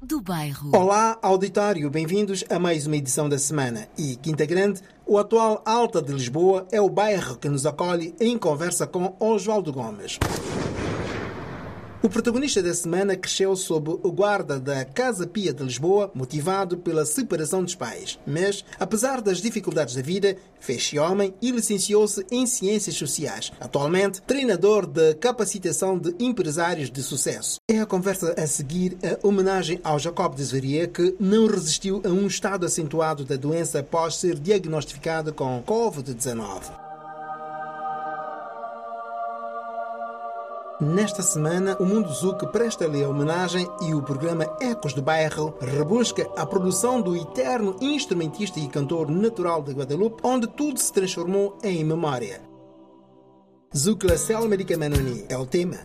Do Bairro. Olá, auditório, bem-vindos a mais uma edição da semana. E Quinta Grande, o atual Alta de Lisboa, é o bairro que nos acolhe em conversa com Oswaldo Gomes. O protagonista da semana cresceu sob o guarda da Casa Pia de Lisboa, motivado pela separação dos pais. Mas, apesar das dificuldades da vida, fez-se homem e licenciou-se em Ciências Sociais. Atualmente, treinador de capacitação de empresários de sucesso. É a conversa a seguir a homenagem ao Jacob de Zveria, que não resistiu a um estado acentuado da doença após ser diagnosticado com Covid-19. Nesta semana, o Mundo Zuc presta-lhe a homenagem e o programa Ecos do Bairro rebusca a produção do eterno instrumentista e cantor natural de Guadalupe, onde tudo se transformou em memória. Zuc La Cell Medicamanoni é o tema.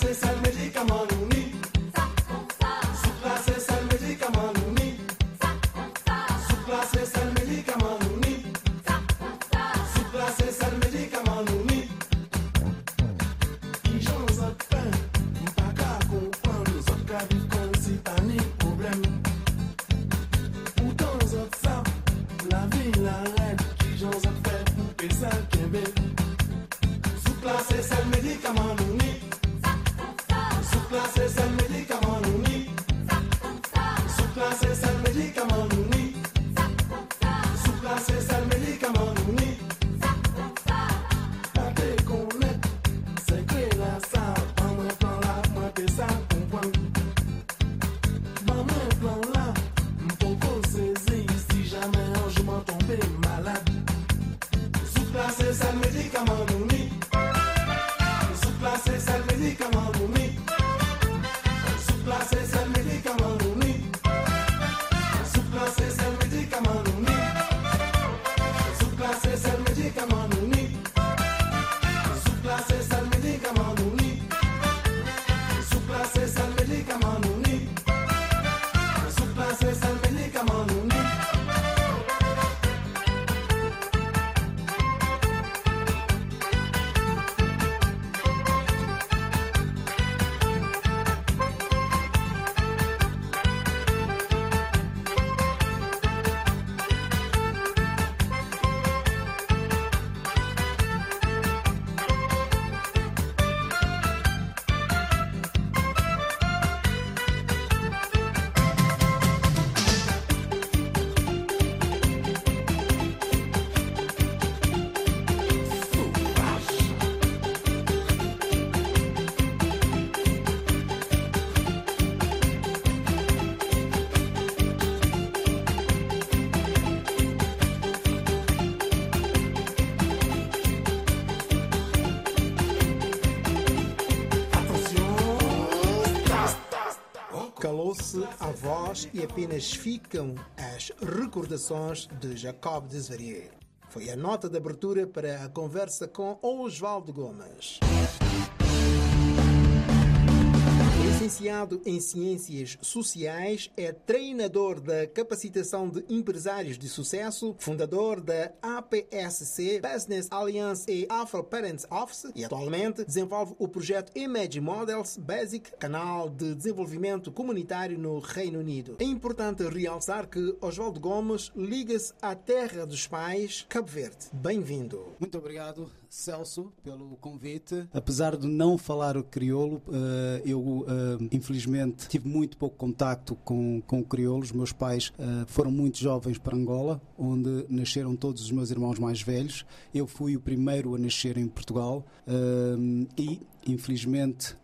glasses, I'll make. Voz e apenas ficam as recordações de Jacob Desvarier. Foi a nota de abertura para a conversa com Oswaldo Gomes. Licenciado em Ciências Sociais, é treinador da capacitação de empresários de sucesso, fundador da APSC Business Alliance e Afro Parents Office e atualmente desenvolve o projeto Image Models Basic, canal de desenvolvimento comunitário no Reino Unido. É importante realçar que Oswaldo Gomes liga-se à terra dos pais, Cabo Verde. Bem-vindo. Muito obrigado, Celso, pelo convite. Apesar de não falar o crioulo, eh, eu eh, infelizmente tive muito pouco contacto com, com o crioulo. Os meus pais eh, foram muito jovens para Angola, onde nasceram todos os meus irmãos mais velhos. Eu fui o primeiro a nascer em Portugal e, infelizmente,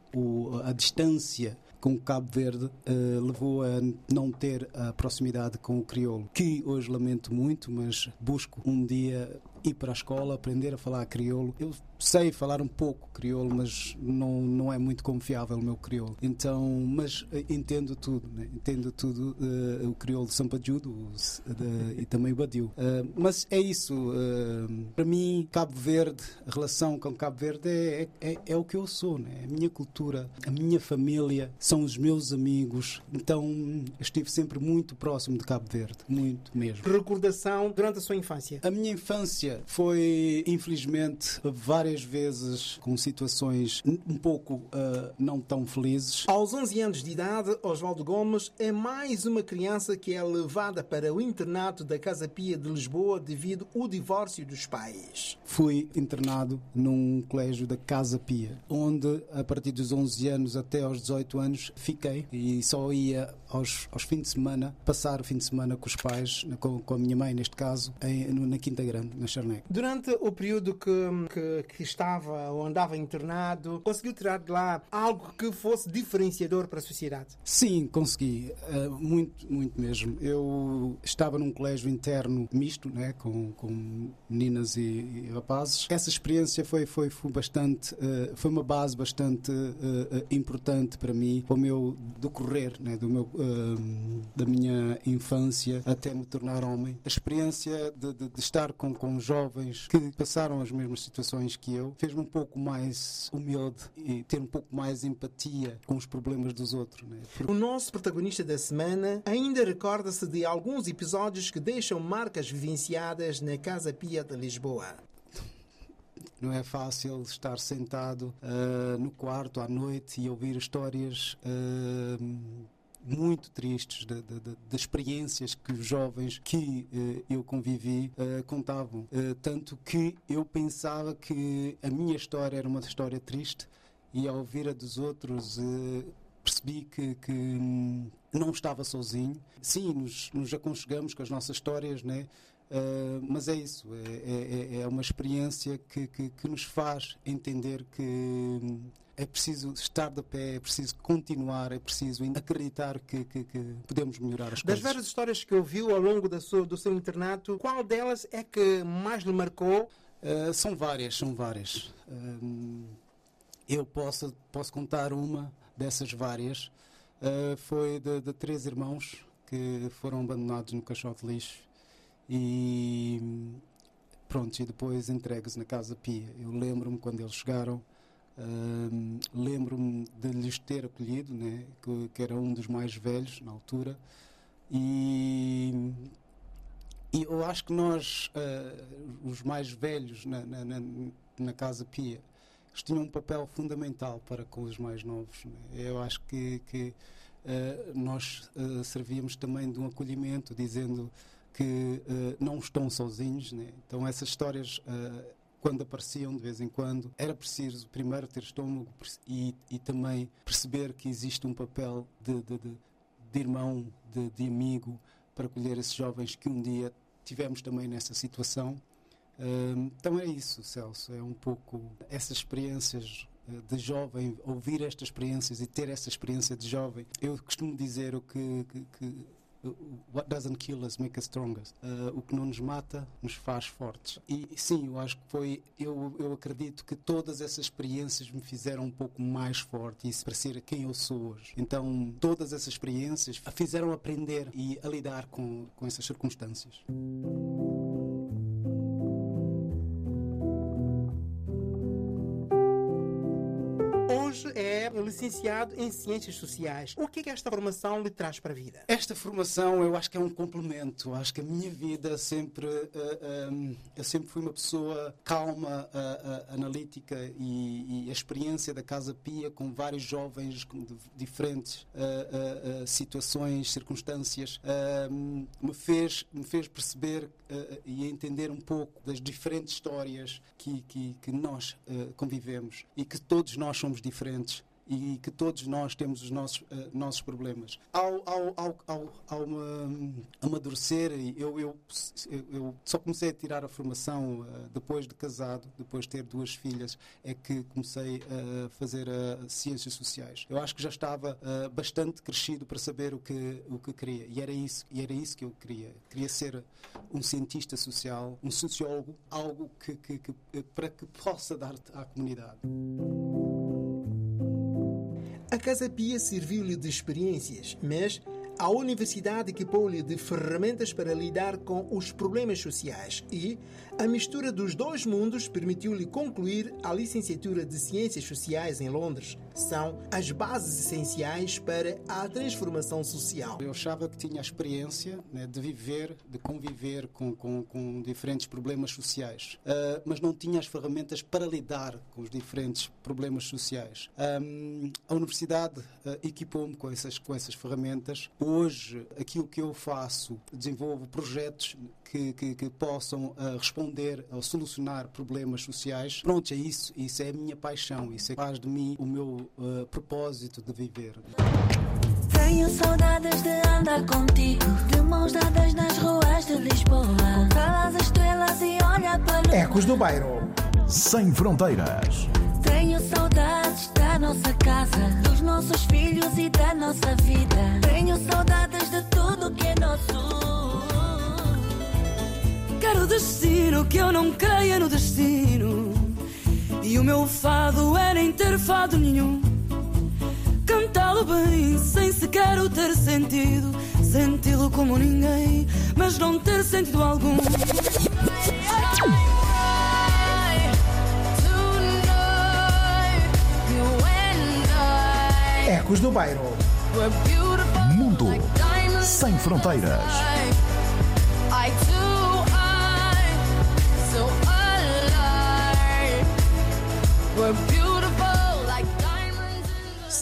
a distância com Cabo Verde uh, levou a não ter a proximidade com o crioulo, que hoje lamento muito, mas busco um dia ir para a escola, aprender a falar crioulo. Eu sei falar um pouco crioulo, mas não, não é muito confiável o meu crioulo. Então, mas eh, entendo tudo, né? entendo tudo, uh, o crioulo de Sampajudo e também o Badiu. Uh, mas é isso, uh, para mim, Cabo Verde, a relação com Cabo Verde é, é, é, o que eu sou, né? É a minha cultura, a minha família, são os meus amigos. Então, estive sempre muito próximo de Cabo Verde, muito mesmo. Recordação durante a sua infância? A minha infância foi, infelizmente, várias vezes com situações um pouco uh, não tão felizes. Aos 11 anos de idade, Oswaldo Gomes é mais uma criança que é levada para o internato da Casa Pia de Lisboa devido ao divórcio dos pais. Fui internado num colégio da Casa Pia, onde a partir dos 11 anos até aos 18 anos fiquei e só ia aos, aos fins de semana, passar o fim de semana com os pais, com, com a minha mãe neste caso, em, na Quinta Grande, na Charneca. Durante o período que, que, que, estava ou andava internado, conseguiu tirar de lá algo que fosse diferenciador para a sociedade? Sim, consegui. Uh, muito, muito mesmo. Eu estava num colégio interno misto, né, com, com meninas e, e rapazes. Essa experiência foi, foi, foi bastante, uh, foi uma base bastante uh, importante para mim, para o meu decorrer, né, do meu da minha infância até me tornar homem. A experiência de, de, de estar com, com jovens que passaram as mesmas situações que eu fez-me um pouco mais humilde e ter um pouco mais empatia com os problemas dos outros. Né? Porque... O nosso protagonista da semana ainda recorda-se de alguns episódios que deixam marcas vivenciadas na Casa Pia de Lisboa. Não é fácil estar sentado uh, no quarto à noite e ouvir histórias uh, muito tristes de, experiências que os jovens que uh, eu convivi uh, contavam. Uh, tanto que eu pensava que a minha história era uma história triste e ao ouvir a dos outros percebi que, que hum, não estava sozinho. Sim, nos, nos aconchegamos com as nossas histórias, né? Uh, mas é isso, é, é, é uma experiência que, que, que, nos faz entender que hum, é preciso estar de pé, é preciso continuar, é preciso acreditar que, que, que podemos melhorar as das coisas. Das várias histórias que ouviu ao longo da sua, do seu internato, qual delas é que mais lhe marcou? Uh, são várias, são várias. Uh, eu posso, posso contar uma dessas várias. Uh, foi de, de, três irmãos que foram abandonados no caixote de lixo e pronto, e depois entregues na Casa Pia. Eu lembro-me quando eles chegaram Uh, Lembro-me de lhes ter acolhido, né, que, que, era um dos mais velhos na altura, e, e eu acho que nós, uh, os mais velhos na, na, na, na, Casa Pia, eles tinham um papel fundamental para com os mais novos. Né? Eu acho que, que uh, nós servíamos também de um acolhimento, dizendo que não estão sozinhos. Né? Então, essas histórias quando apareciam de vez em quando, era preciso primeiro ter estômago e, e também perceber que existe um papel de, de, de, de irmão, de, de, amigo, para acolher esses jovens que um dia tivemos também nessa situação. então é isso, Celso, é um pouco essas experiências eh, de jovem, ouvir estas experiências e ter essa experiência de jovem. Eu costumo dizer o que, que, que what doesn't kill us make us stronger. Uh, o que não nos mata nos faz fortes. E sim, eu acho que foi, eu, eu acredito que todas essas experiências me fizeram um pouco mais forte e para ser quem eu sou hoje. Então, todas essas experiências fizeram aprender e a lidar com, com essas circunstâncias. É licenciado em Ciências Sociais. O que é que esta formação lhe traz para a vida? Esta formação eu acho que é um complemento. Acho que a minha vida sempre. Uh, eh, um, ehm, eu sempre fui uma pessoa calma, uh, uh, analítica e, e, a experiência da Casa Pia com vários jovens de diferentes situações, circunstâncias, ehm, me, fez, me fez perceber e entender um pouco das diferentes histórias que, que, que nós convivemos e que todos nós somos diferentes diferentes e que todos nós temos os nossos, uh, nossos problemas. Ao, ao, ao, ao, ao um, amadurecer, eu, eu, eu só comecei a tirar a formação uh, depois de casado, depois de ter duas filhas, é que comecei a fazer uh, ciências sociais. Eu acho que já estava bastante crescido para saber o que, o que queria e era, isso, e era isso que eu queria. Queria ser um cientista social, um sociólogo, algo que, que, que para que possa dar à comunidade. A Casa Pia serviu-lhe de experiências, mas a universidade equipou-lhe de ferramentas para lidar com os problemas sociais e a mistura dos dois mundos permitiu-lhe concluir a licenciatura de Ciências Sociais em Londres. São as bases essenciais para a transformação social. Eu achava que tinha a experiência né, de viver, de conviver com, com, com diferentes problemas sociais, uh, mas não tinha as ferramentas para lidar com os diferentes problemas sociais. Um, a universidade uh, equipou-me com essas, com essas ferramentas hoje aquilo que eu faço, desenvolvo projetos que, que, que possam uh, responder ou solucionar problemas sociais. Pronto, é isso. Isso é a minha paixão. Isso é faz de mim o meu uh, propósito de viver. Tenho saudades de andar contigo, de mãos dadas nas ruas de Lisboa. Calas as estrelas e olha para Ecos do Bairro. Sem fronteiras. Tenho saudades da nossa casa, dos nossos filhos e da nossa vida. Tenho saudades de tudo que é nosso. Quero destino que eu não creia no destino. E o meu fado é nem ter fado nenhum. Cantá-lo bem, sem sequer o ter sentido. Senti-lo como ninguém, mas não ter sentido algum. Ecos do Bairro. Mundo sem fronteiras. were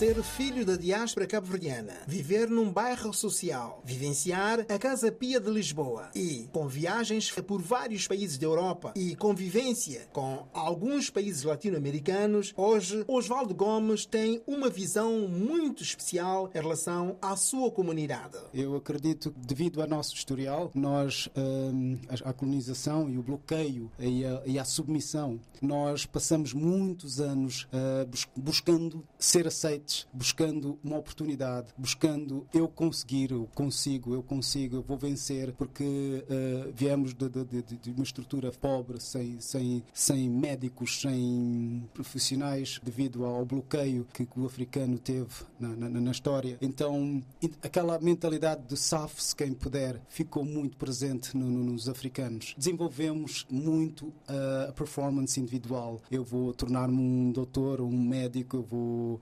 ser filho da diáspora cabo-verdiana, viver num bairro social, vivenciar a Casa Pia de Lisboa e com viagens por vários países da Europa e convivência com alguns países latino-americanos, hoje Oswaldo Gomes tem uma visão muito especial em relação à sua comunidade. Eu acredito que devido ao nosso historial, nós hum, a, colonização e o bloqueio e a, e a submissão, nós passamos muitos anos uh, buscando ser aceitos buscando uma oportunidade, buscando eu conseguir, eu consigo, eu consigo, eu vou vencer, porque uh, viemos de, de, de, uma estrutura pobre, sem, sem, sem médicos, sem profissionais, devido ao bloqueio que o africano teve na, na, na história. Então, aquela mentalidade de saf-se quem puder ficou muito presente no, no, nos africanos. Desenvolvemos muito uh, a performance individual. Eu vou tornar-me um doutor, um médico, eu vou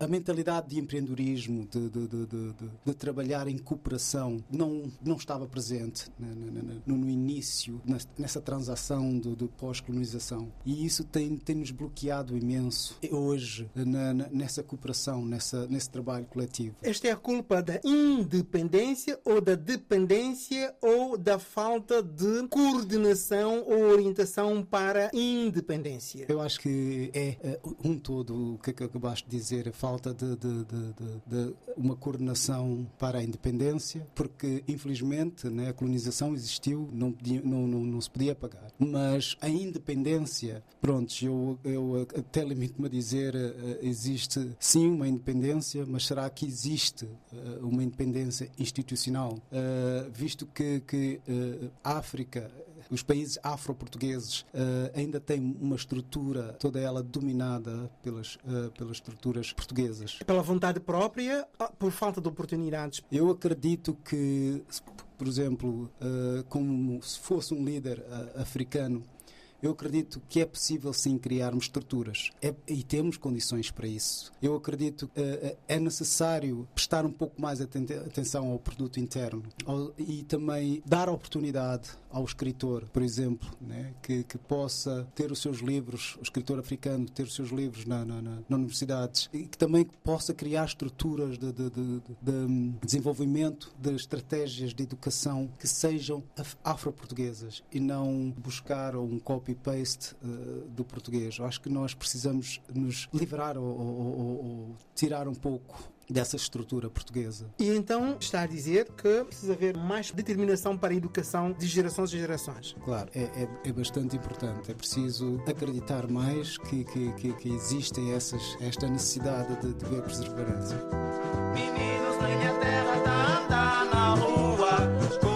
a, mentalidade de empreendedorismo, de, de, de, de, trabalhar em cooperação, não, não estava presente no, no início, nessa transação de, pós-colonização. E isso tem, tem nos bloqueado imenso hoje na, nessa cooperação, nessa, nesse trabalho coletivo. Esta é a culpa da independência ou da dependência ou da falta de coordenação ou orientação para a independência? Eu acho que é uh, um todo o que acabaste de dizer, a falta de, de, de, de, uma coordenação para a independência, porque infelizmente né, a colonização existiu, não, podia, não, não, não, se podia pagar. Mas a independência, pronto, eu, eu até limito-me a dizer, uh, existe sim uma independência, mas será que existe uh, uma independência institucional? Uh, visto que, que a África os países afro-portugueses uh, ainda têm uma estrutura, toda ela dominada pelas, uh, pelas estruturas portuguesas. Pela vontade própria, ah, por falta de oportunidades? Eu acredito que, por exemplo, uh, como se fosse um líder africano, eu acredito que é possível sim criarmos estruturas é, e temos condições para isso. Eu acredito que uh, é necessário prestar um pouco mais atenção ao produto interno ao, e também dar oportunidade ao escritor, por exemplo, né, que, que, possa ter os seus livros, o escritor africano, ter os seus livros na, na, na, na universidades e que também possa criar estruturas de, de, de, de desenvolvimento de estratégias de educação que sejam afro-portuguesas e não buscar um copy copy-paste uh, do português. Eu acho que nós precisamos nos livrar ou, ou, ou, ou tirar um pouco dessa estrutura portuguesa. E então está a dizer que precisa haver mais determinação para a educação de gerações em gerações. Claro, é, é, é bastante importante. É preciso acreditar mais que, que, que, que existe essas, esta necessidade de, de ver perseverança. Meninos minha terra, tá andando na rua.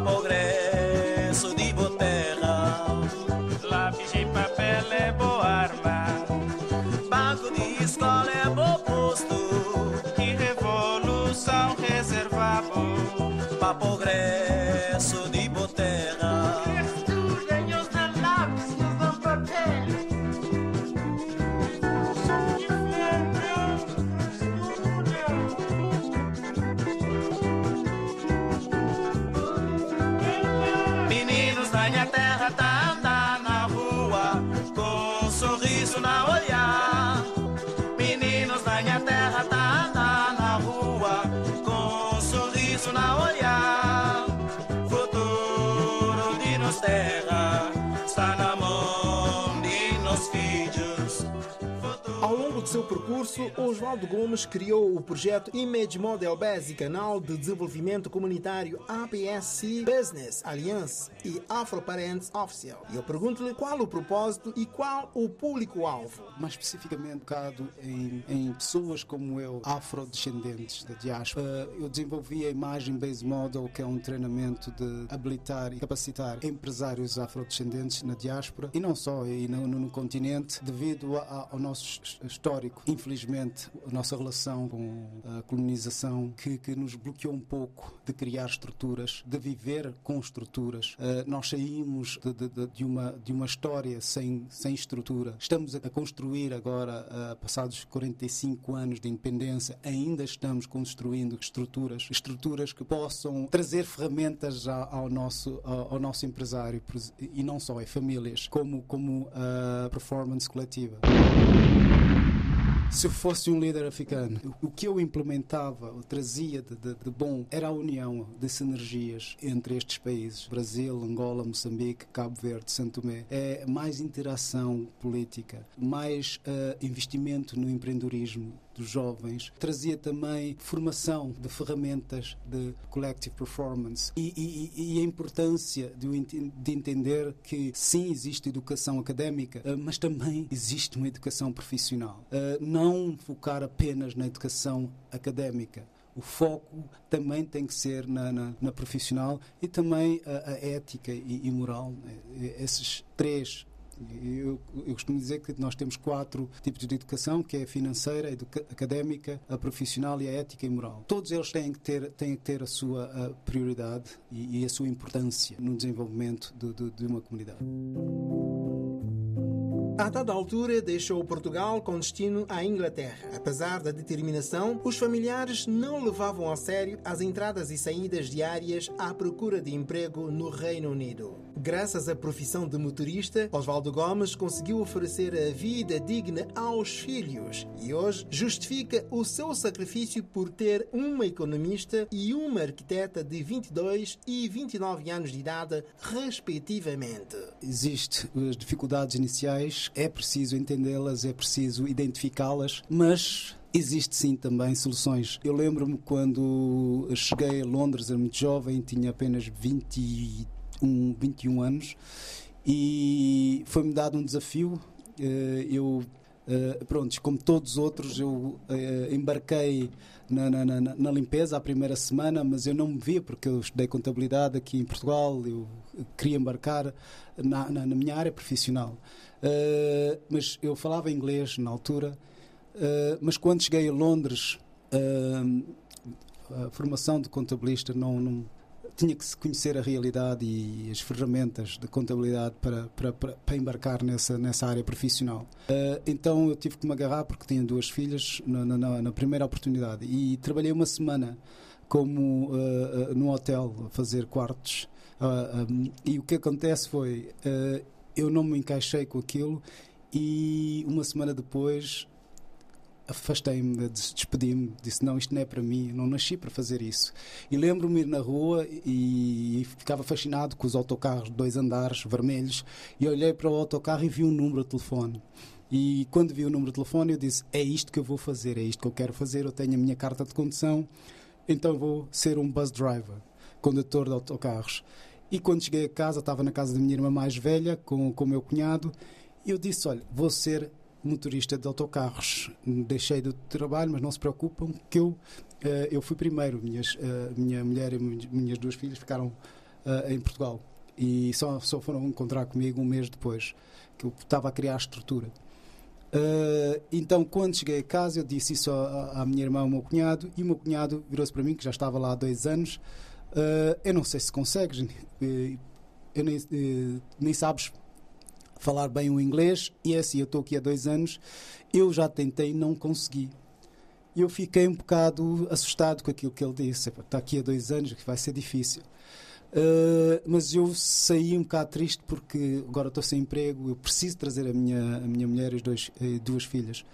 Progresso de boterra. Lápis de papel é boa arma. Banco de escola é bom posto. Que revolução reservado para progresso de boterra. Seu percurso, Oswaldo Gomes criou o projeto Image Model Base, canal de desenvolvimento comunitário APSC Business Alliance e Afro Parents Official. E eu pergunto-lhe qual o propósito e qual o público-alvo. Mais especificamente, focado em, em pessoas como eu, afrodescendentes da diáspora. Uh, eu desenvolvi a Imagem Base Model, que é um treinamento de habilitar e capacitar empresários afrodescendentes na diáspora e não só, e no, no, no continente, devido a, a, ao nosso histórico histórico. Infelizmente, a nossa relação com a colonização que, que nos bloqueou um pouco de criar estruturas, de viver com estruturas. Uh, nós saímos de, de, de, uma, de uma história sem, sem estrutura. Estamos a construir agora, uh, passados 45 anos de independência, ainda estamos construindo estruturas, estruturas que possam trazer ferramentas ao, nosso, ao, nosso empresário e não só, é famílias, como, como a performance coletiva. Se eu fosse um líder africano, o que eu implementava, ou trazia de, de, de, bom, era a união de sinergias entre estes países: Brasil, Angola, Moçambique, Cabo Verde, Santo Tomé. É mais interação política, mais uh, investimento no empreendedorismo, dos jovens, trazia também formação de ferramentas de collective performance e, e, e a importância de, de, entender que sim existe educação académica, eh, mas também existe uma educação profissional. Eh, não focar apenas na educação académica. O foco também tem que ser na, na, na profissional e também a, a ética e, e moral. Né? Esses três Eu, eu, costumo dizer que nós temos quatro tipos de educação, que é a financeira, a académica, a profissional e a ética e moral. Todos eles têm que ter, têm que ter a sua a prioridade e, e, a sua importância no desenvolvimento de, de, de uma comunidade. A dada altura, deixou Portugal com destino à Inglaterra. Apesar da determinação, os familiares não levavam a sério as entradas e saídas diárias à procura de emprego no Reino Unido. Graças à profissão de motorista, Oswaldo Gomes conseguiu oferecer a vida digna aos filhos e hoje justifica o seu sacrifício por ter uma economista e uma arquiteta de 22 e 29 anos de idade, respectivamente. Existem as dificuldades iniciais é preciso entendê-las, é preciso identificá-las, mas Existe sim também soluções. Eu lembro-me quando cheguei a Londres, era muito jovem, tinha apenas 21, 21 anos e foi-me dado um desafio. Eh, eu, eh, pronto, como todos os outros, eu eh, embarquei na, na, na, na, limpeza a primeira semana, mas eu não me via porque eu estudei contabilidade aqui em Portugal, eu queria embarcar na, na minha área profissional. Mas eu falava inglês na altura, mas quando cheguei a Londres, a formação de contabilista não, não, tinha que se conhecer a realidade e as ferramentas de contabilidade para, para, para, embarcar nessa, nessa área profissional. então eu tive que me agarrar porque tinha duas filhas na, na, na primeira oportunidade e trabalhei uma semana como uh, no hotel a fazer quartos. Um, e o que acontece foi eu não me encaixei com aquilo e uma semana depois afastei-me, despedi-me, disse não, isto não é para mim, não nasci para fazer isso. E lembro-me ir na rua e, ficava fascinado com os autocarros de dois andares vermelhos e olhei para o autocarro e vi um número de telefone. E quando vi o número de telefone eu disse, é isto que eu vou fazer, é isto que eu quero fazer, eu tenho a minha carta de condução, então vou ser um bus driver, condutor de autocarros. E quando cheguei a casa, estava na casa da minha irmã mais velha, com, com o meu cunhado, e eu disse: Olha, vou ser motorista de autocarros. Deixei do trabalho, mas não se preocupam, que eu, uh, eu fui primeiro. Minhas, uh, minha mulher e minhas duas filhas ficaram uh, em Portugal. E só, só foram encontrar comigo um mês depois, que eu estava a criar a estrutura. então, quando cheguei a casa, eu disse isso à, à minha irmã ao meu cunhado, e o meu cunhado virou-se para mim, que já estava lá há dois anos, Uh, eu não sei se consegues, uh, eu nem, uh, nem sabes falar bem o inglês, e é assim, eu estou aqui há dois anos, eu já tentei não consegui. Eu fiquei um bocado assustado com aquilo que ele disse. Está aqui há dois anos, que vai ser difícil. Uh, mas eu saí um bocado triste porque agora estou sem emprego, eu preciso trazer a minha, a minha mulher e as dois, duas filhas.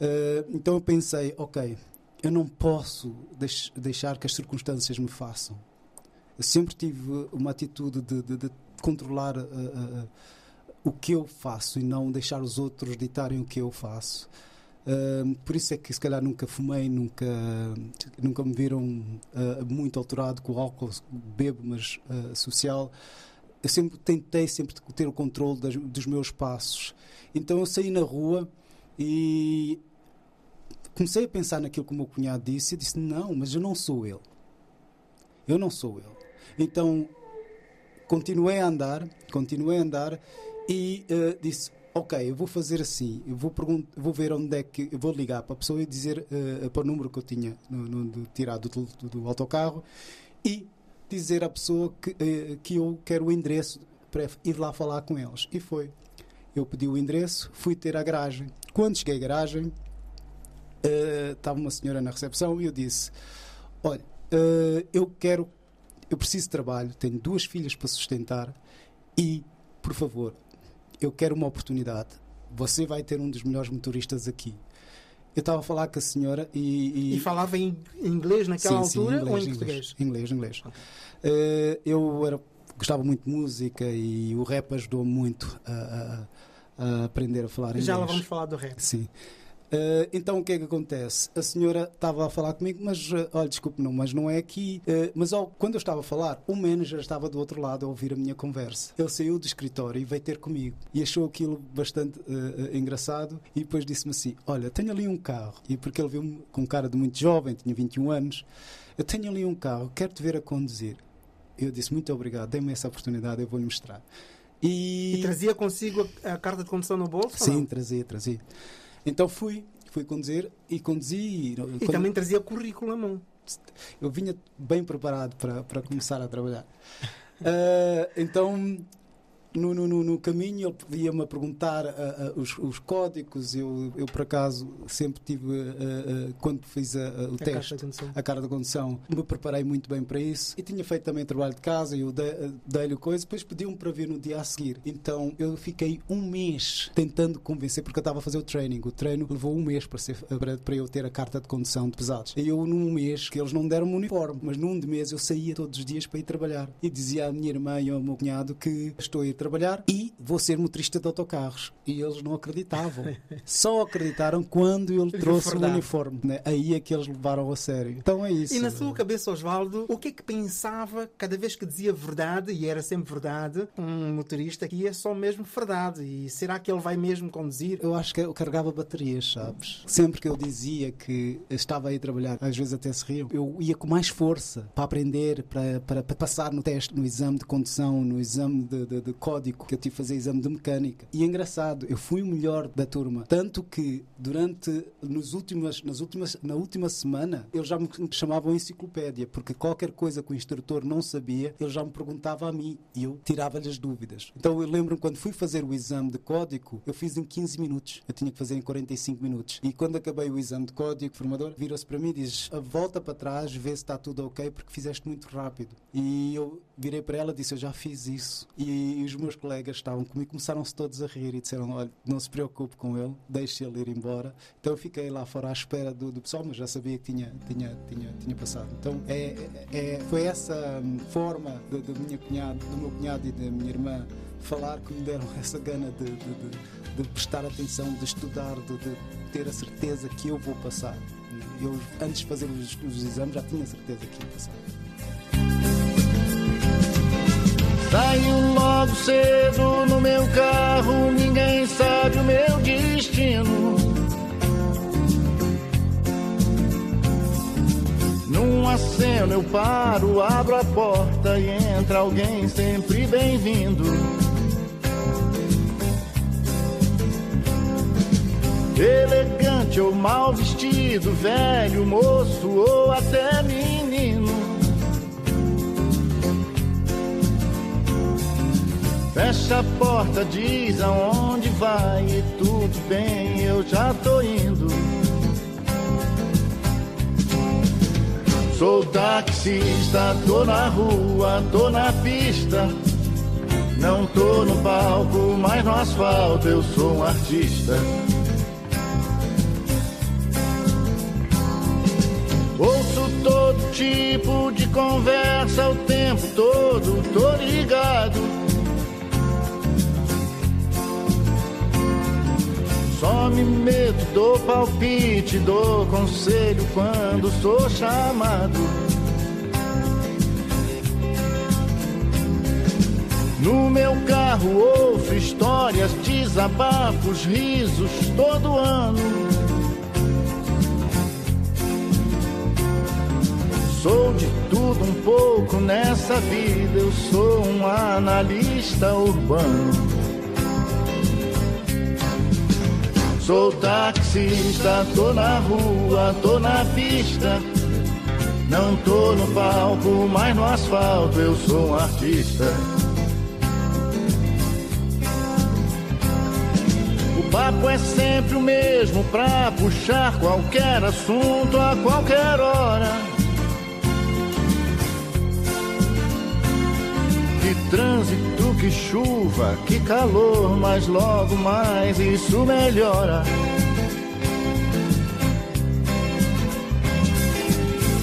Uh, então eu pensei, ok, eu não posso deix deixar que as circunstâncias me façam. Eu sempre tive uma atitude de, de, de controlar uh, o que eu faço e não deixar os outros ditarem o que eu faço. Uh, por isso é que se calhar nunca fumei, nunca, nunca me viram muito alterado com álcool, bebo, mas social. Eu sempre tentei sempre ter o controle das, dos meus passos. Então eu saí na rua e comecei a pensar naquilo que o meu cunhado disse e disse: Não, mas eu não sou ele. Eu não sou ele. Então continuei a andar, continuei a andar e uh, disse: Ok, eu vou fazer assim, eu vou, vou ver onde é que. Vou ligar para a pessoa e dizer uh, para o número que eu tinha no, no, tirado do, do, do, autocarro e dizer à pessoa que, uh, que eu quero o endereço para ir lá falar com eles. E foi. Eu pedi o endereço, fui ter a garagem. Quando cheguei à garagem, estava uma senhora na recepção e eu disse: Olha, eu quero, eu preciso de trabalho, tenho duas filhas para sustentar e, por favor, eu quero uma oportunidade. Você vai ter um dos melhores motoristas aqui. Eu estava a falar com a senhora e. E, e falava em inglês naquela sim, altura sim, inglês, ou em português? Inglês, inglês. Okay. Uh, eu era, gostava muito de música e o rap ajudou muito a, a, a aprender a falar inglês. Já lá vamos falar do rap. Sim. Uh, então o que é que acontece? A senhora estava a falar comigo, mas uh, olha, desculpe, não, mas não é aqui. Uh, mas oh, quando eu estava a falar, o manager estava do outro lado a ouvir a minha conversa. Ele saiu do escritório e veio ter comigo e achou aquilo bastante engraçado e depois disse-me assim: Olha, tenho ali um carro. E porque ele viu-me com cara de muito jovem, tinha 21 anos, eu tenho ali um carro, quero-te ver a conduzir. Eu disse: Muito obrigado, dê-me essa oportunidade, eu vou-lhe mostrar. E, e trazia consigo a, a, carta de condução no bolso? Sim, trazia, trazia. Então fui, fui conduzir e conduzi. E, e também trazia currículo à mão. Eu vinha bem preparado para, para começar a trabalhar. Uh, então no, no, no, caminho ele ia-me a perguntar uh, uh, os, os, códigos. Eu, eu, por acaso, sempre tive, uh, quando fiz o a teste, a cara da condução, me preparei muito bem para isso. E tinha feito também trabalho de casa, eu dei-lhe coisa, depois pediu-me para vir no dia a seguir. Então eu fiquei um mês tentando convencer, porque eu estava a fazer o training. O treino levou um mês para, ser, para, para eu ter a carta de condução de pesados. E eu, num mês, que eles não deram um uniforme, mas num de mês eu saía todos os dias para ir trabalhar. E dizia à minha irmã e ao meu cunhado que estou a ir trabalhar e vou ser motorista de autocarros. E eles não acreditavam. Só acreditaram quando ele trouxe o uniforme. Né? Aí é que eles levaram a sério. Então é isso. E na sua cabeça, Osvaldo, o que é que pensava cada vez que dizia verdade, e era sempre verdade, um motorista que ia só mesmo verdade? E será que ele vai mesmo conduzir? Eu acho que eu carregava baterias, sabes? Sempre que eu dizia que estava aí a trabalhar, às vezes até se riam, eu ia com mais força para aprender, para, para, para passar no teste, no exame de condução, no exame de, de, de código que eu tive que fazer exame de mecânica. E é engraçado, eu fui o melhor da turma. Tanto que durante, nos nas últimas, na última semana, eles já me chamavam enciclopédia, porque qualquer coisa que o instrutor não sabia, ele já me perguntava a mim e eu tirava-lhe as dúvidas. Então eu lembro-me quando fui fazer o exame de código, eu fiz em 15 minutos. Eu tinha que fazer em 45 minutos. E quando acabei o exame de código, o formador virou-se para mim e diz: volta para trás, vê se está tudo ok, porque fizeste muito rápido. E eu virei para ela e disse: Eu já fiz isso. E os meus colegas estavam comigo, começaram-se todos a rir e disseram: Olha, não se preocupe com ele, deixe ele ir embora. Então eu fiquei lá fora à espera do, do pessoal, mas já sabia que tinha, tinha, tinha, tinha passado. Então é, é, foi essa hum, forma do, do, minha cunhado, do meu cunhado e da minha irmã falar que me deram essa gana de, de, de, de prestar atenção, de estudar, de, de, ter a certeza que eu vou passar. Eu, antes de fazer os, os exames, já tinha certeza que ia passar. Saio logo cedo no meu carro, ninguém sabe o meu destino. Num aceno eu paro, abro a porta e entra alguém sempre bem-vindo. Elegante ou mal vestido, velho, moço ou até menino. Fecha a porta, diz aonde vai e tudo bem, eu já tô indo. Sou taxista, tô na rua, tô na pista. Não tô no palco, mas no asfalto eu sou um artista. Ouço todo tipo de conversa o tempo todo, tô ligado. Só me meto, dou palpite, dou conselho quando sou chamado. No meu carro ouço histórias, desabafos, risos todo ano. Sou de tudo um pouco nessa vida, eu sou um analista urbano. Sou taxista, tô na rua, tô na pista. Não tô no palco, mas no asfalto eu sou um artista. O papo é sempre o mesmo pra puxar qualquer assunto a qualquer hora. Trânsito, que chuva, que calor, mas logo mais isso melhora.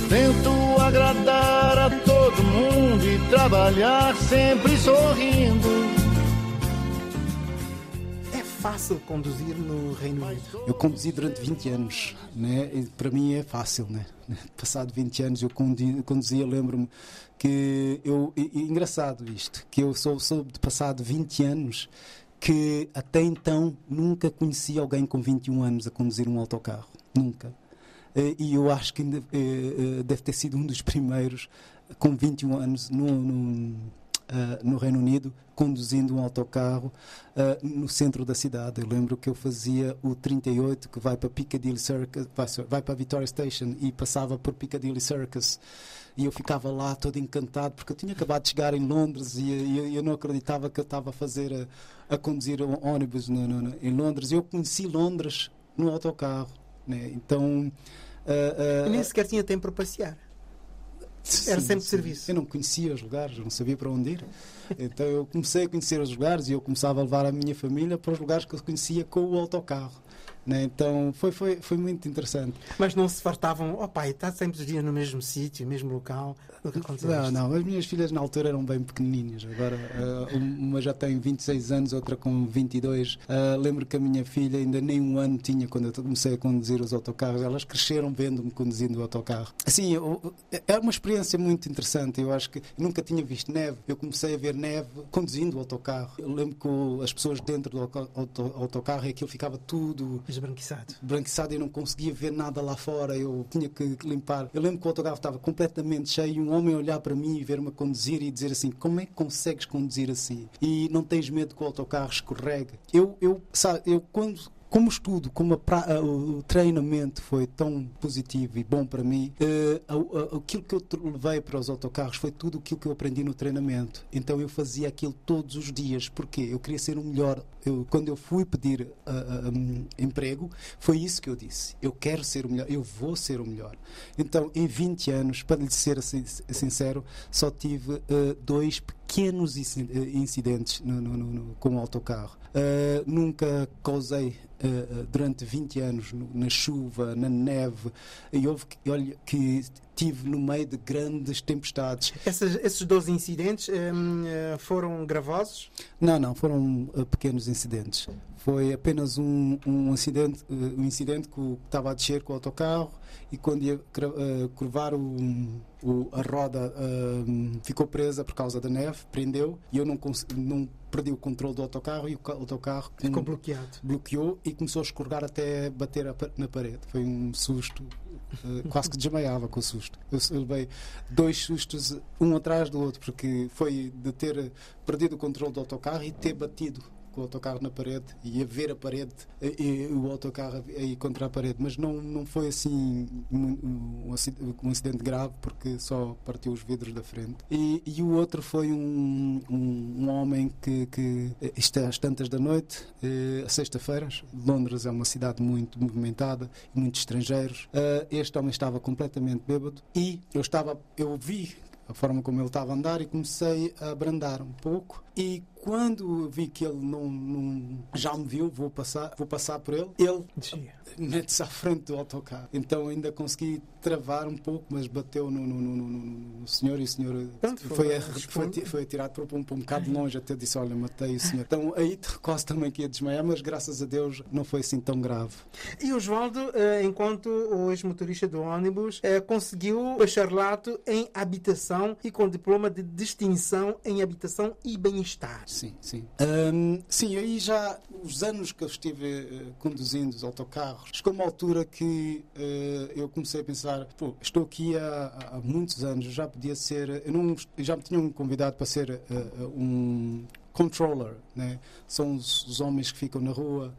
Tento agradar a todo mundo e trabalhar sempre sorrindo. Fácil conduzir no Reino Unido? Eu conduzi durante 20 anos, né? E para mim é fácil, né? Passado 20 anos eu conduzia, lembro-me que eu e, e, engraçado isto, que eu sou, sou de passado 20 anos que até então nunca conheci alguém com 21 anos a conduzir um autocarro, nunca. E eu acho que eh, eh, deve ter sido um dos primeiros com 21 anos no, no uh, no Reino Unido conduzindo um autocarro uh, no centro da cidade. Eu lembro que eu fazia o 38 que vai para Piccadilly Circus, vai, para Victoria Station e passava por Piccadilly Circus e eu ficava lá todo encantado porque eu tinha acabado de chegar em Londres e, e eu não acreditava que eu estava a fazer a, a conduzir um ônibus no, no, no, em Londres. Eu conheci Londres no autocarro, né? Então uh, uh, nem sequer tinha tempo para passear. Era sempre de serviço. Eu não conhecia os lugares, não sabia para onde ir. Então eu comecei a conhecer os lugares e eu começava a levar a minha família para os lugares que eu conhecia com o autocarro. Né? Então foi, foi, foi muito interessante. Mas não se fartavam, oh pai, está sempre os dias no mesmo sítio, mesmo local? Não, não, as minhas filhas na altura eram bem pequenininhas. Agora, uh, uma já tem 26 anos, outra com 22. Uh, eh, lembro que a minha filha ainda nem um ano tinha quando eu comecei a conduzir os autocarros. Elas cresceram vendo-me conduzindo o autocarro. Assim, eu, é uma experiência muito interessante. Eu acho que nunca tinha visto neve. Eu comecei a ver neve conduzindo o autocarro. Eu lembro que as pessoas dentro do autocarro e aquilo ficava tudo esbranquiçado. Branquiçado, eu não conseguia ver nada lá fora. Eu tinha que limpar. Eu lembro que o autocarro estava completamente cheio e um homem olhar para mim e ver-me conduzir e dizer assim: como é que consegues conduzir assim? E não tens medo que o autocarro escorregue? Eu, eu, sabe, eu quando como estudo, como pra, o treinamento foi tão positivo e bom para mim, uh, aquilo que eu levei para os autocarros foi tudo aquilo que eu aprendi no treinamento. Então eu fazia aquilo todos os dias, porque eu queria ser o melhor. Eu, quando eu fui pedir uh, um, emprego, foi isso que eu disse. Eu quero ser o melhor, eu vou ser o melhor. Então, em 20 anos, para lhe ser sincero, só tive uh, dois pequenos incidentes no, no, no, com o autocarro. nunca causei uh, durante 20 anos no, na chuva, na neve, e houve que, olha, que tive no meio de grandes tempestades. Essas, esses 12 incidentes um, ehm, eh, foram gravosos? Não, não, foram uh, pequenos incidentes. Foi apenas um, um, incidente, uh, um incidente que estava a descer com o autocarro e quando ia curvar o, o, a roda uh, ficou presa por causa da neve, prendeu e eu não, não perdi o controle do autocarro e o autocarro ficou bloqueado. bloqueou e começou a escorregar até bater na parede. Foi um susto. Uh, quase que desmaiava com o susto. Eu levei dois sustos, um atrás do outro, porque foi de ter perdido o controle do autocarro e ter batido com o autocarro na parede e a ver a parede e, o autocarro aí contra a parede, mas não, não foi assim um, um, acidente grave porque só partiu os vidros da frente. E, e o outro foi um, um, um homem que, que é às tantas da noite, eh, sexta-feiras. Londres é uma cidade muito movimentada e muitos estrangeiros. Uh, este homem estava completamente bêbado e eu estava, eu vi a forma como ele estava a andar e comecei a abrandar um pouco e quando vi que ele não, não, já me viu, vou passar, vou passar por ele, ele mete-se à frente do autocarro. Então ainda consegui travar um pouco, mas bateu no, no, no, no senhor e o senhor Pronto, foi, foi, foi, foi atirado para um, um bocado longe. Até disse: Olha, matei o senhor. Então aí quase também que ia desmaiar, mas graças a Deus não foi assim tão grave. E o Oswaldo, eh, enquanto o ex-motorista do ônibus, eh, conseguiu bacharelato em habitação e com diploma de distinção em habitação e bem-estar. Sim, sim. Um, sim, aí já os anos que eu estive uh, conduzindo os autocarros, chegou uma altura que uh, eu comecei a pensar, pô, estou aqui há, há, muitos anos, já podia ser, eu não, já me tinham convidado para ser uh, um controller, né? São os, os, homens que ficam na rua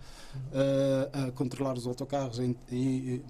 a controlar os autocarros e, e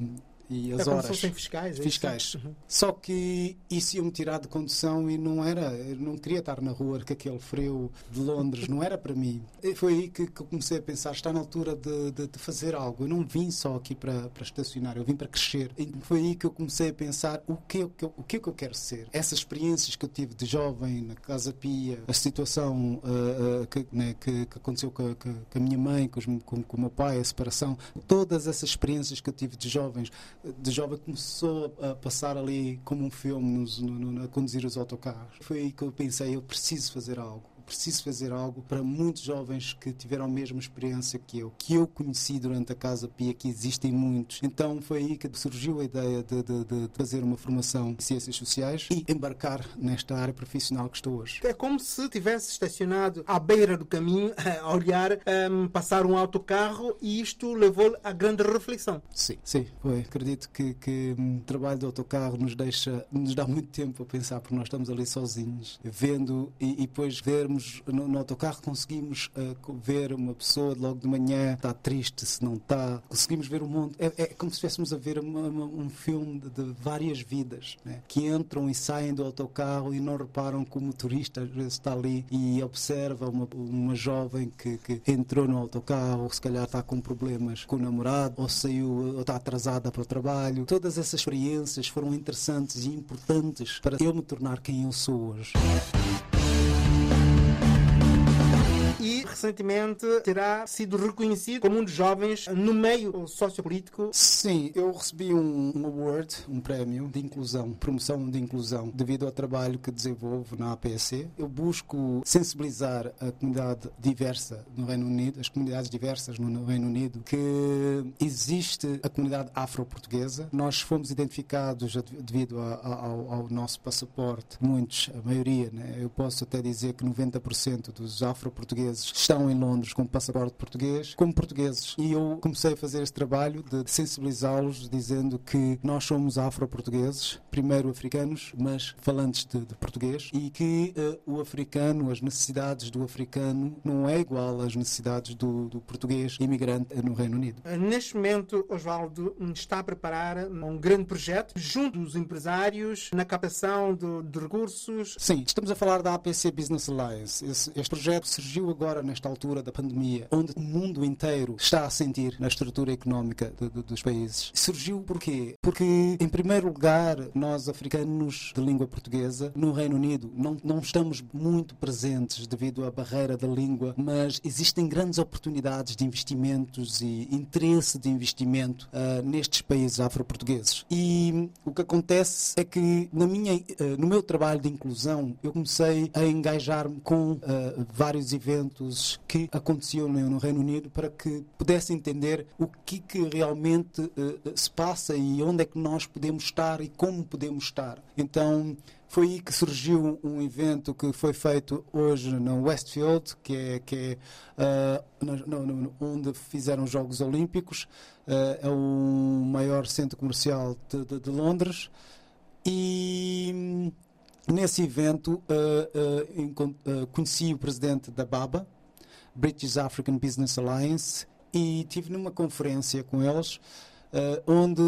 e as é horas. fiscais. É fiscais. Uhum. Só que isso ia-me tirar de condução e não era. Não queria estar na rua com aquele frio de Londres, não era para mim. E foi aí que, que eu comecei a pensar: está na altura de, de, de, fazer algo. Eu não vim só aqui para, para estacionar, eu vim para crescer. E foi aí que eu comecei a pensar: o que, que eu, o que é que eu quero ser? Essas experiências que eu tive de jovem, na Casa Pia, a situação uh, uh, que, né, que, que, aconteceu com, com, com, a minha mãe, com, os, com, com o meu pai, a separação, todas essas experiências que eu tive de jovens de jovem começou a passar ali como um filme nos, no, no, a conduzir os autocarros. Foi aí que eu pensei, eu preciso fazer algo preciso fazer algo para muitos jovens que tiveram a mesma experiência que eu, que eu conheci durante a Casa Pia, que existem muitos. Então foi aí que surgiu a ideia de, de, de fazer uma formação em ciências sociais e embarcar nesta área profissional que estou hoje. É como se tivesse estacionado à beira do caminho, a olhar um, passar um autocarro e isto levou a grande reflexão. Sim, sim, foi. Acredito que, que um, o trabalho do autocarro nos deixa, nos dá muito tempo a pensar, porque nós estamos ali sozinhos, vendo e, e depois vermos no, no autocarro conseguimos uh, ver uma pessoa logo de manhã, está triste, se não está, conseguimos ver o mundo. É, é como se estivéssemos a ver uma, uma, um filme de, de várias vidas, né? que entram e saem do autocarro e não reparam que o motorista às vezes está ali e observa uma, uma jovem que, que entrou no autocarro, se calhar está com problemas com o namorado, ou saiu, ou está atrasada para o trabalho. Todas essas experiências foram interessantes e importantes para eu me tornar quem eu sou hoje recentemente terá sido reconhecido como um dos jovens no meio sociopolítico. Sim, eu recebi um, um award, um prémio de inclusão, promoção de inclusão, devido ao trabalho que desenvolvo na APSC. Eu busco sensibilizar a comunidade diversa no Reino Unido, as comunidades diversas no Reino Unido, que existe a comunidade afro-portuguesa. Nós fomos identificados devido a, a, ao, ao, nosso passaporte, muitos, a maioria, né? eu posso até dizer que 90% dos afro-portugueses estão em Londres com passaporte português, como portugueses. E eu comecei a fazer esse trabalho de sensibilizá-los, dizendo que nós somos afro-portugueses, primeiro africanos, mas falantes de, de português, e que uh, o africano, as necessidades do africano, não é igual às necessidades do, do português imigrante no Reino Unido. Neste momento, Osvaldo está a preparar um grande projeto junto dos empresários na captação de, de recursos. Sim, estamos a falar da APC Business Alliance. Esse, este projeto surgiu agora nesta altura da pandemia, onde o mundo inteiro está a sentir na estrutura económica de, de, dos países. Surgiu porquê? Porque, em primeiro lugar, nós africanos de língua portuguesa, no Reino Unido, não, não estamos muito presentes devido à barreira da língua, mas existem grandes oportunidades de investimentos e interesse de investimento uh, nestes países afro-portugueses. E o que acontece é que, na minha, uh, no meu trabalho de inclusão, eu comecei a engajar-me com uh, vários eventos que aconteciam no Reino Unido para que pudesse entender o que, que realmente uh, se passa e onde é que nós podemos estar e como podemos estar. Então, foi aí que surgiu um evento que foi feito hoje no Westfield, que é, que é uh, onde fizeram os Jogos Olímpicos. Uh, é o maior centro comercial de, de, de Londres. E Nesse evento, uh, conheci o presidente da BABA, British African Business Alliance, e tive numa conferência com eles, onde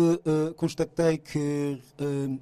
constatei que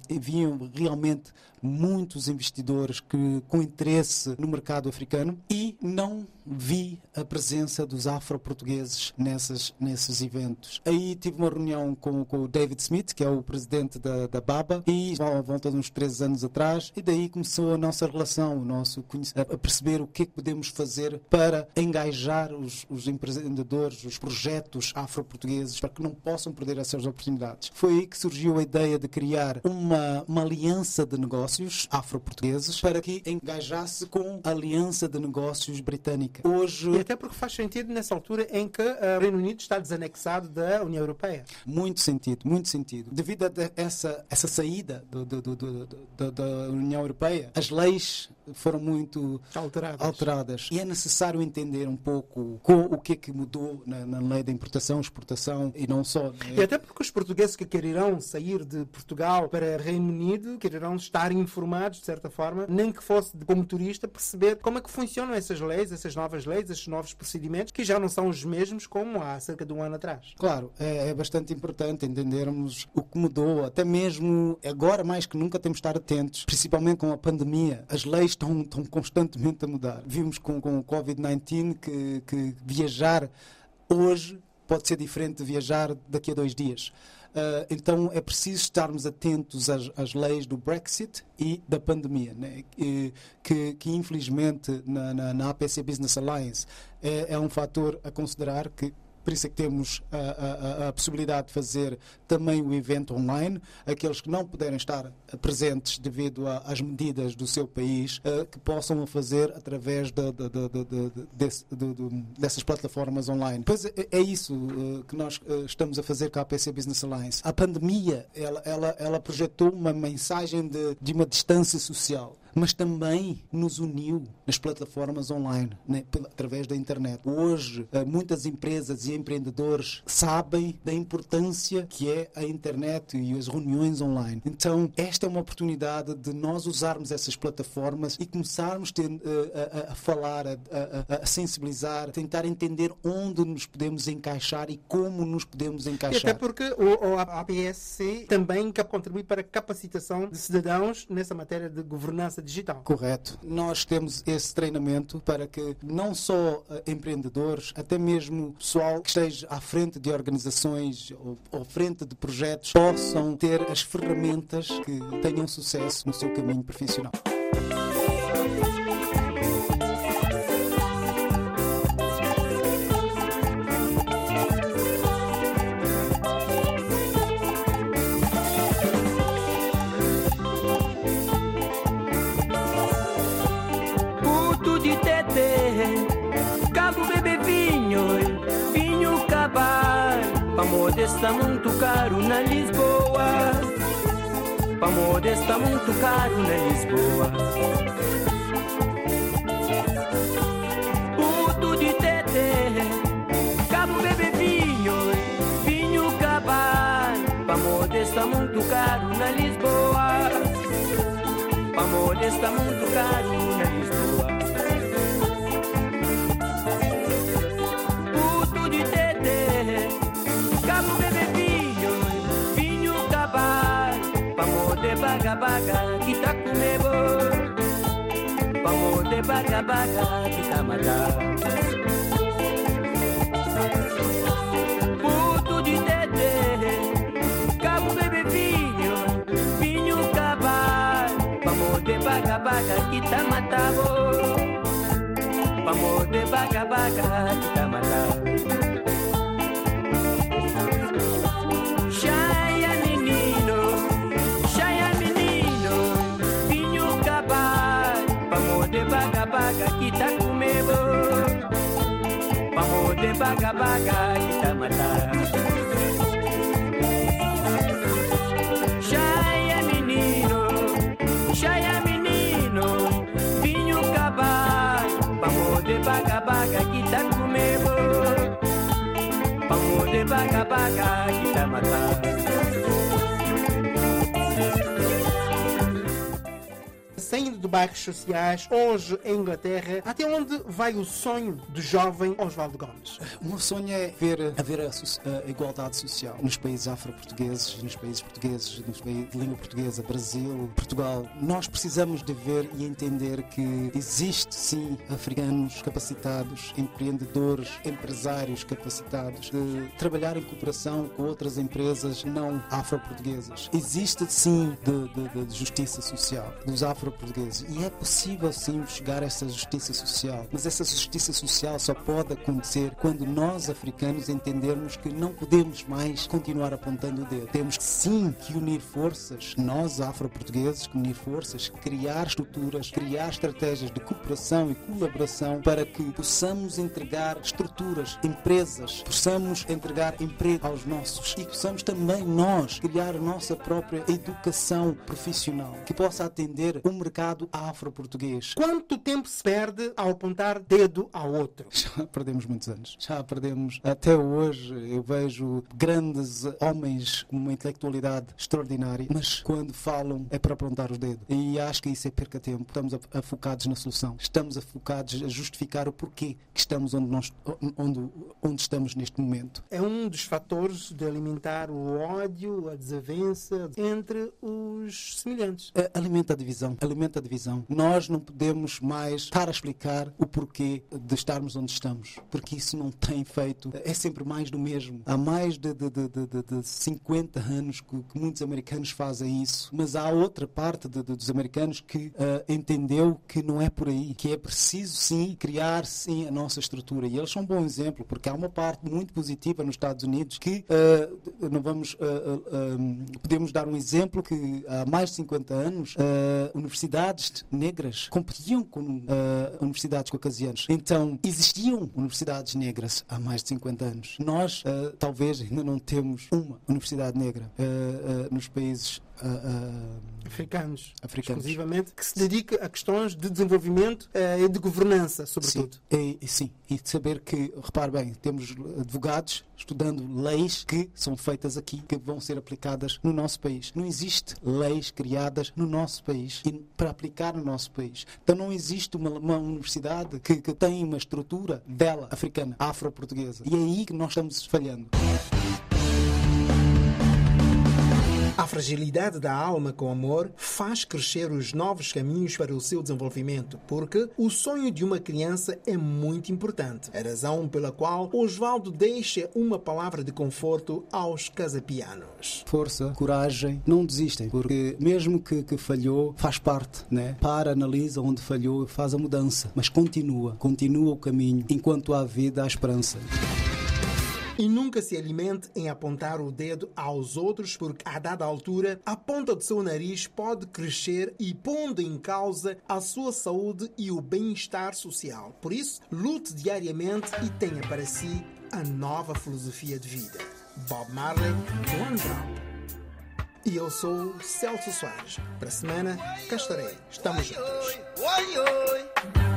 haviam realmente muitos investidores que, com interesse no mercado africano e não vi a presença dos afro-portugueses nessas, nesses eventos. Aí tive uma reunião com, com o David Smith, que é o presidente da, da BABA, e à volta de uns três anos atrás, e daí começou a nossa relação, o nosso a perceber o que é que podemos fazer para engajar os, os empreendedores, os projetos afro-portugueses, para que não possam perder essas oportunidades. Foi aí que surgiu a ideia de criar uma, uma aliança de negócios afro-portugueses para que engajasse com a aliança de negócios britânica Hoje... E até porque faz sentido nessa altura em que o Reino Unido está desanexado da União Europeia. Muito sentido, muito sentido. Devido a essa, essa saída do, do, do, da União Europeia, as leis foram muito alteradas. alteradas. E é necessário entender um pouco o que é que mudou na, na lei da importação, exportação e não só. Né? E até porque os portugueses que quererão sair de Portugal para Reino Unido quererão estar informados, de certa forma, nem que fosse como turista, perceber como é que funcionam essas leis, essas novas leis, esses novos procedimentos, que já não são os mesmos como há cerca de um ano atrás. Claro, é, é bastante importante entendermos o que mudou, até mesmo agora mais que nunca temos de estar atentos, principalmente com a pandemia. As leis estão, estão constantemente a mudar. Vimos com, com o Covid-19 que, que viajar hoje pode ser diferente de viajar daqui a dois dias. Uh, então é preciso estarmos atentos às, às, leis do Brexit e da pandemia, né? e, que, que, infelizmente na, na, na, APC Business Alliance é, é um fator a considerar que por isso é que temos a, a, a, possibilidade de fazer também o evento online. Aqueles que não puderem estar presentes devido às medidas do seu país, uh, que possam fazer através de, de, de, dessas plataformas online. Pois é, é isso uh, que nós uh, estamos a fazer com a APC Business Alliance. A pandemia, ela, ela, ela projetou uma mensagem de uma distância social mas também nos uniu nas plataformas online, né, através da internet. Hoje, eh, muitas empresas e empreendedores sabem da importância que é a internet e as reuniões online. Então, esta é uma oportunidade de nós usarmos essas plataformas e começarmos ter, eh, a, a, falar, a, a, a, sensibilizar, tentar entender onde nos podemos encaixar e como nos podemos encaixar. E até porque o, o APSC também contribui para a capacitação de cidadãos nessa matéria de governança digital. Correto. Nós temos esse treinamento para que não só uh, empreendedores, até mesmo pessoal que esteja à frente de organizações ou, à frente de projetos possam ter as ferramentas que tenham sucesso no seu caminho profissional. Está muito caro na Lisboa. Para está muito caro na Lisboa. Puto de tete, cabo bebe vinho, vinho cabar. Para está muito caro na Lisboa. Para está muito caro na baga baga kita kumebo Pamote baga baga kita mata Puto de tete Cabo bebe vinho Vinho cabar Pamote baga baga kita mata bo. Pamote baga baga kita mata de baga baga y. Shaya menino, shaya menino, vinho cabalho, vamos de baga baga que tá comendo, de baga baga. Bairros sociais, hoje em Inglaterra, até onde vai o sonho do jovem Oswaldo Gomes? O meu sonho é ver haver a, a igualdade social nos países afro-portugueses, nos países portugueses, nos países de língua portuguesa, Brasil, Portugal. Nós precisamos de ver e entender que existe sim africanos capacitados, empreendedores, empresários capacitados de trabalhar em cooperação com outras empresas não afro-portuguesas. Existe sim de, de, de justiça social dos afro-portugueses portugueses. E é possível sim chegar a essa justiça social. Mas essa justiça social só pode acontecer quando nós, africanos, entendermos que não podemos mais continuar apontando o dedo. Temos sim que unir forças, nós, afro-portugueses, unir forças, criar estruturas, criar estratégias de cooperação e colaboração para que possamos entregar estruturas, empresas, possamos entregar emprego aos nossos e possamos também nós criar nossa própria educação profissional que possa atender o mercado afro-português. Quanto tempo se perde ao apontar dedo ao outro? Já perdemos muitos anos. Já perdemos. Até hoje eu vejo grandes homens com uma intelectualidade extraordinária, mas quando falam é para apontar os dedos. E acho que isso é perca tempo. Estamos afocados na solução. Estamos afocados a justificar o porquê que estamos onde, nós, onde, onde estamos neste momento. É um dos fatores de alimentar o ódio, a desavença entre os semelhantes. Alimenta a divisão. Alimenta a divisão visão. Nós não podemos mais estar a explicar o porquê de estarmos onde estamos, porque isso não tem feito, é sempre mais do mesmo. Há mais de, de, de, de, de 50 anos que, que, muitos americanos fazem isso, mas há outra parte dos americanos que uh, entendeu que não é por aí, que é preciso sim criar sim a nossa estrutura. E eles são um bom exemplo, porque há uma parte muito positiva nos Estados Unidos que uh, não vamos uh, podemos dar um exemplo que há mais de 50 anos universidades negras competiam com universidades caucasianas. Então existiam universidades negras há mais de 50 anos. Nós talvez ainda não temos uma universidade negra nos países africanos, africanos, exclusivamente, que se dedica a questões de desenvolvimento e de governança, sobretudo. Sim, e, sim, e de saber que, repare bem, temos advogados estudando leis que são feitas aqui, que vão ser aplicadas no nosso país. Não existe leis criadas no nosso país e para aplicar no nosso país. Então não existe uma, uma universidade que, que tem uma estrutura dela, africana, afro-portuguesa. E é aí que nós estamos falhando. A fragilidade da alma com amor faz crescer os novos caminhos para o seu desenvolvimento, porque o sonho de uma criança é muito importante. A razão pela qual Oswaldo deixa uma palavra de conforto aos casapianos. Força, coragem, não desistem, porque mesmo que, que falhou, faz parte, né? Para, analisa onde falhou, faz a mudança, mas continua, continua o caminho. Enquanto há vida, há esperança. E nunca se alimente em apontar o dedo aos outros, porque a dada altura a ponta do seu nariz pode crescer e pondo em causa a sua saúde e o bem-estar social. Por isso, lute diariamente e tenha para si a nova filosofia de vida. Bob Marley, One Drop. E eu sou Celso Soares. Para a semana, cá estarei. Estamos juntos. Oi, oi. Oi,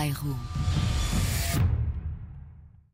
bairro.